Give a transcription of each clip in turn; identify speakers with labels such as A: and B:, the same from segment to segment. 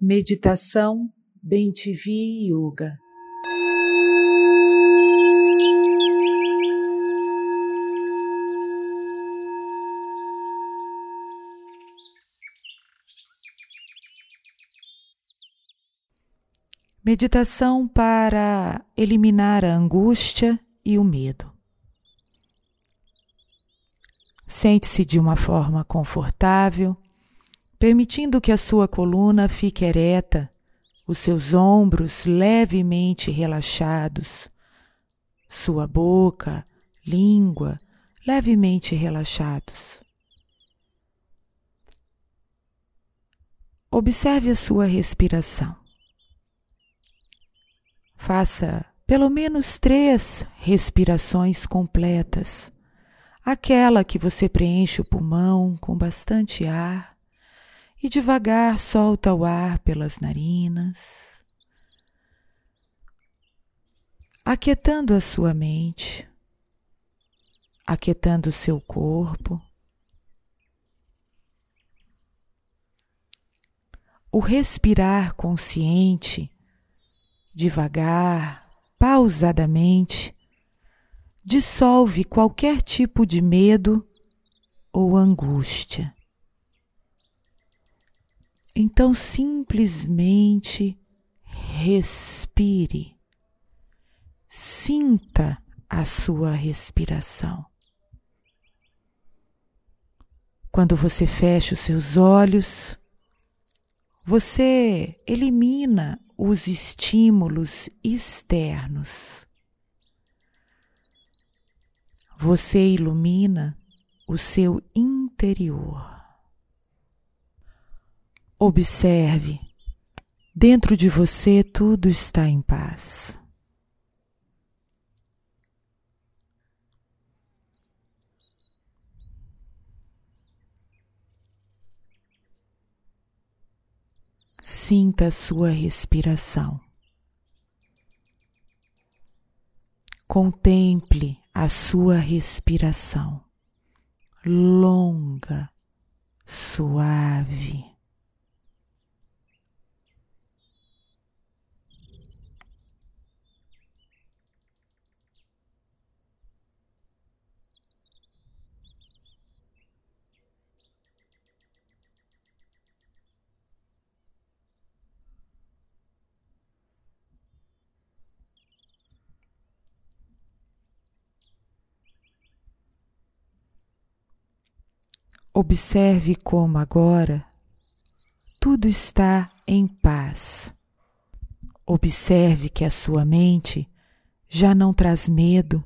A: Meditação Bem-te-vi Yoga. Meditação para eliminar a angústia e o medo. Sente-se de uma forma confortável, permitindo que a sua coluna fique ereta, os seus ombros levemente relaxados, sua boca, língua levemente relaxados. Observe a sua respiração. Faça pelo menos três respirações completas. Aquela que você preenche o pulmão com bastante ar e devagar solta o ar pelas narinas, aquietando a sua mente, aquietando o seu corpo. O respirar consciente devagar, pausadamente, dissolve qualquer tipo de medo ou angústia. Então simplesmente respire, sinta a sua respiração. Quando você fecha os seus olhos, você elimina os estímulos externos. Você ilumina o seu interior. Observe, dentro de você tudo está em paz. Sinta a sua respiração. Contemple a sua respiração longa, suave. Observe como agora tudo está em paz. Observe que a sua mente já não traz medo.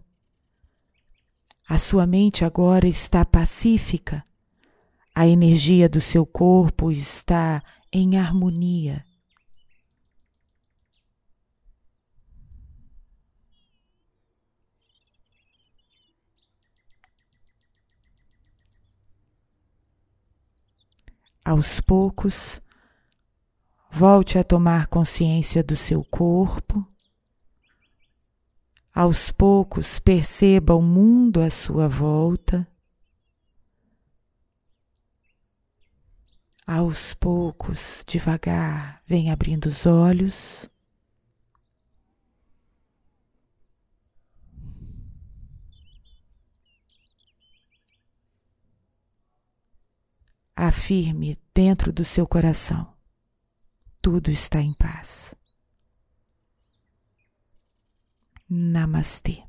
A: A sua mente agora está pacífica. A energia do seu corpo está em harmonia. Aos poucos, volte a tomar consciência do seu corpo. Aos poucos, perceba o mundo à sua volta. Aos poucos, devagar, vem abrindo os olhos. Afirme dentro do seu coração: tudo está em paz. Namastê.